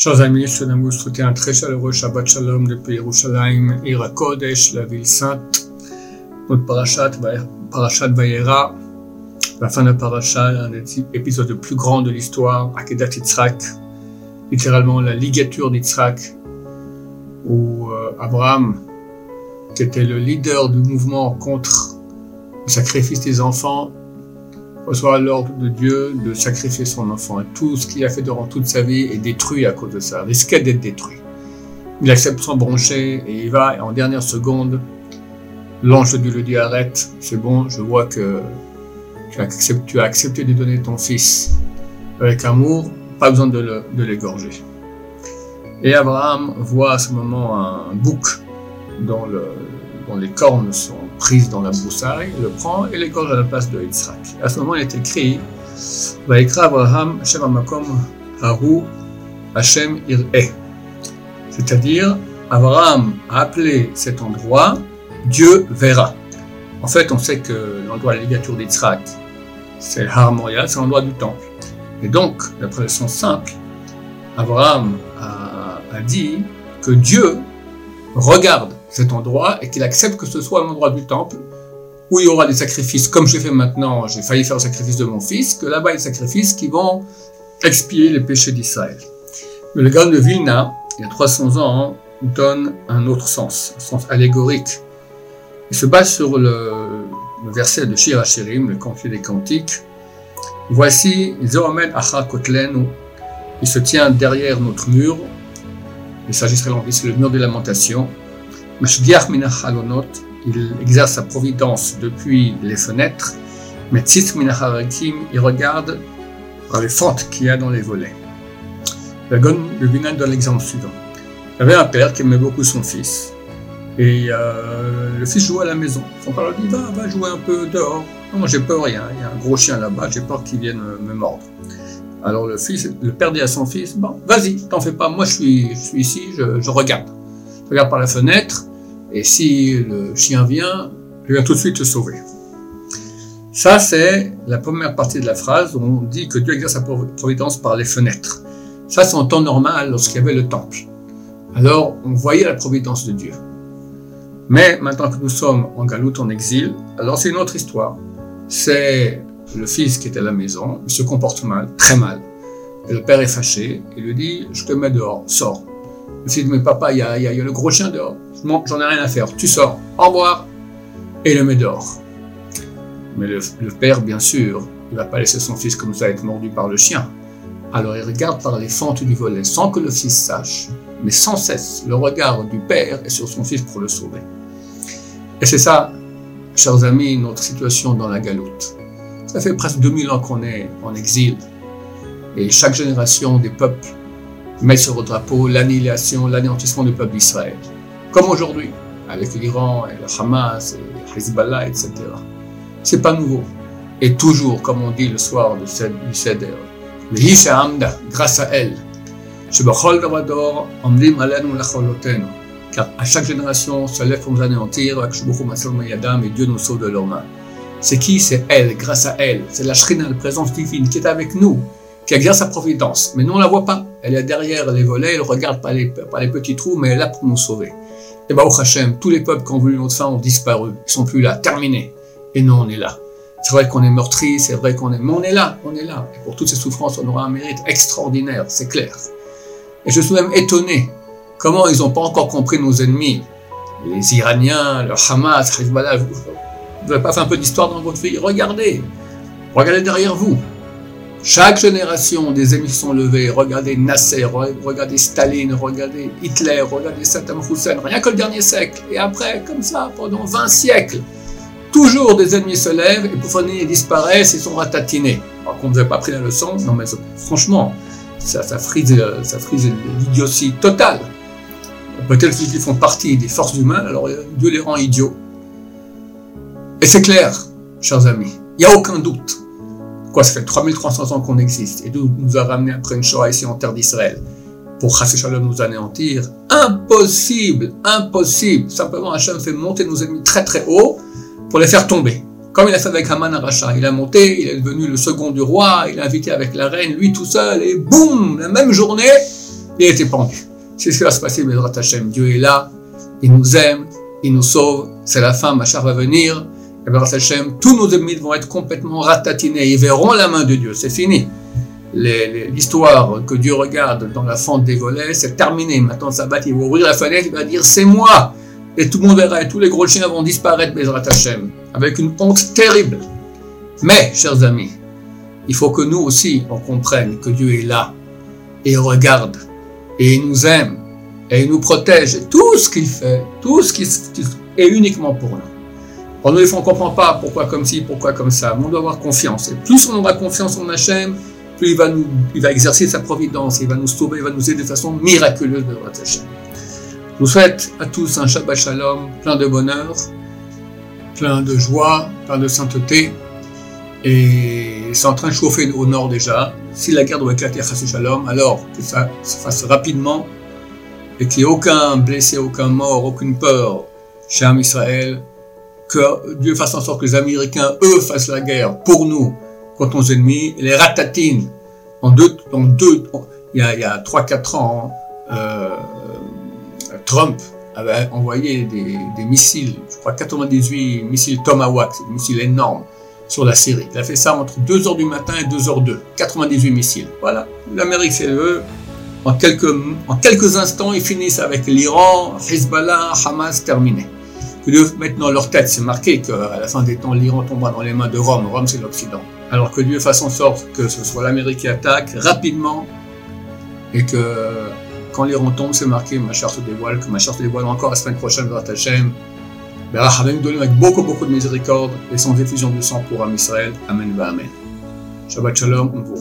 Chers amis, je vous souhaiter un très chaleureux Shabbat Shalom depuis Yerushalayim, Ira Kodesh, la ville sainte. Notre parachat, parachat Vayera, la fin de parachat, un des épisodes les plus grands de l'histoire, Akedat Yitzhak, littéralement la ligature d'Yitzhak, où euh, Abraham, qui était le leader du mouvement contre le sacrifice des enfants, reçoit l'ordre de Dieu de sacrifier son enfant. Tout ce qu'il a fait durant toute sa vie est détruit à cause de ça, risquait d'être détruit. Il accepte son broncher et il va, et en dernière seconde, l'ange de Dieu lui dit arrête, c'est bon, je vois que tu, as accepté de donner ton fils avec amour, pas besoin de l'égorger. Et Abraham voit à ce moment un bouc dont, le, les cornes sont prise dans la broussaille, le prend et l'égorge à la place de Yitzhak. À ce moment, il est écrit Abraham. C'est-à-dire, Abraham a appelé cet endroit Dieu verra. En fait, on sait que l'endroit de la ligature d'Yitzhak, c'est Har c'est l'endroit du temple. Et donc, d'après le sens simple, Abraham a dit que Dieu regarde cet endroit et qu'il accepte que ce soit un endroit du temple où il y aura des sacrifices, comme j'ai fait maintenant, j'ai failli faire le sacrifice de mon fils, que là-bas il y a des sacrifices qui vont expier les péchés d'Israël. Mais le Gaon de Vilna, il y a 300 ans, donne un autre sens, un sens allégorique. Il se base sur le, verset de Shir Hashirim, le cantique des cantiques. Voici Zohamed Acha il se tient derrière notre mur, il s'agirait c'est le mur des lamentations, Mashgiach Minachalonot, il exerce sa providence depuis les fenêtres, mais Minacharakim, il regarde par les fentes qu'il y a dans les volets. Le Binan donne l'exemple suivant. Il y avait un père qui aimait beaucoup son fils, et euh, le fils jouait à la maison. Son père lui dit va, va jouer un peu dehors. Non, j'ai peur, il y, a, un gros chien là-bas, j'ai peur qu'il vienne me, mordre. Alors le fils, le père dit à son fils, bon, vas-y, t'en fais pas, moi je suis, ici, je regarde. Je regarde par la fenêtre, et si le chien vient, je viens tout de suite te sauver. Ça, c'est la première partie de la phrase où on dit que Dieu exerce sa providence par les fenêtres. Ça, c'est en temps normal lorsqu'il y avait le temple. Alors, on voyait la providence de Dieu. Mais maintenant que nous sommes en galoute, en exil, alors c'est une autre histoire. C'est le fils qui est à la maison, il se comporte mal, très mal. Et le père est fâché, il lui dit, je te mets dehors, sors. Fils dit, mais papa, il y a, y a le gros chien dehors j'en ai rien à faire, tu sors, au revoir, et le met dehors. Mais le, père, bien sûr, il va pas laisser son fils comme ça être mordu par le chien. Alors il regarde par les fentes du volet sans que le fils sache, mais sans cesse, le regard du père est sur son fils pour le sauver. Et c'est ça, chers amis, notre situation dans la galoute. Ça fait presque 2000 ans qu'on est en exil. Et chaque génération des peuples met sur le drapeau l'annihilation, l'anéantissement du peuple d'Israël comme aujourd'hui, avec l'Iran et le Hamas et Hezbollah, etc. C'est pas nouveau. Et toujours, comme on dit le soir du Seder, grâce à elle, car à chaque génération se lève pour nous anéantir, et Dieu nous sauve de leurs mains. C'est qui? C'est elle, grâce à elle. C'est la Shrina, la présence divine, qui est avec nous, qui exerce sa providence. Mais nous, on la voit pas. Elle est derrière les volets, elle regarde par les, par les petits trous, mais elle est là pour nous sauver. Et bah, au Hachem, tous les peuples qui ont voulu notre fin ont disparu. Ils sont plus là, terminés. Et nous, on est là. C'est vrai qu'on est meurtri, c'est vrai qu'on est, mais on est là, on est là. Et pour toutes ces souffrances, on aura un mérite extraordinaire, c'est clair. Et je suis même étonné comment ils n'ont pas encore compris nos ennemis. Les Iraniens, le Hamas, Hezbollah, vous n'avez pas fait un peu d'histoire dans votre vie? Regardez, regardez derrière vous. Chaque génération des ennemis sont levés. Regardez Nasser, regardez Staline, regardez Hitler, regardez Saddam Hussein, rien que le dernier siècle. Et après, comme ça, pendant 20 siècles, toujours des ennemis se lèvent et pour finir ils disparaissent et sont ratatinés. Alors qu'on ne vous a pas pris la leçon, non mais franchement, ça, ça frise, ça frise l'idiotie totale. Peut-être qu'ils font partie des forces humaines, alors Dieu les rend idiots. Et c'est clair, chers amis, il n'y a aucun doute Quoi, ça fait 3300 ans qu'on existe et nous, a ramené après une Shoah ici en terre d'Israël pour Chassé Shalom nous anéantir. Impossible, impossible. Simplement, Hachem fait monter nos ennemis très très haut pour les faire tomber. Comme il a fait avec Haman Aracha. Il a monté, il est devenu le second du roi, il a invité avec la reine, lui tout seul, et boum, la même journée, il a été pendu. C'est ce qui va se passer, Bezrat Hashem. Dieu est là, il nous aime, il nous sauve, c'est la fin, ma va venir. Et Bezrat Hashem, tous nos ennemis vont être complètement ratatinés, ils verront la main de Dieu, c'est fini. L'histoire que Dieu regarde dans la fente des volets, c'est terminé. Maintenant, Sabbat, il va ouvrir la fenêtre, il va dire c'est moi. Et tout le monde verra, et tous les gros chiens vont disparaître, Bezrat Hashem, avec une honte terrible. Mais, chers amis, il faut que nous aussi, on comprenne que Dieu est là, et il regarde, et il nous aime, et il nous protège. Tout ce qu'il fait, tout ce qui est uniquement pour nous. On ne comprend pas pourquoi comme ci, pourquoi comme ça. Mais on doit avoir confiance. Et plus on aura confiance en Hachem, plus il va, exercer sa providence, il va nous sauver, il va nous aider de façon miraculeuse de votre Hachem. Je vous souhaite à tous un Shabbat Shalom plein de bonheur, plein de joie, plein de sainteté. Et c'est en train de chauffer au nord déjà. Si la guerre doit éclater à Shalom, alors que ça se fasse rapidement et qu'il n'y ait aucun blessé, aucun mort, aucune peur chez Am Israël, que Dieu fasse en sorte que les Américains, eux, fassent la guerre pour nous contre nos ennemis, les ratatines. Il y a, il y a 3-4 ans, euh, Trump avait envoyé des, missiles, je crois 98 missiles Tomahawk, des missiles énormes, sur la Syrie. Il a fait ça entre 2h du matin et 2h02. 98 missiles. Voilà. L'Amérique, eux. En quelques, en quelques instants, ils finissent avec l'Iran, Hezbollah, Hamas, terminé. Que maintenant, leur tête, c'est marqué qu'à la fin des temps, l'Iran tombera dans les mains de Rome. Rome, c'est l'Occident. Alors que Dieu fasse en sorte que ce soit l'Amérique qui attaque rapidement et que quand l'Iran tombe, c'est marqué, ma chère se dévoile, que ma chère se dévoile encore la semaine prochaine, dans ta chaîne avec beaucoup, beaucoup de miséricorde et sans effusion de sang pour Am Israël. Amen, Amen. Shabbat Shalom, on vous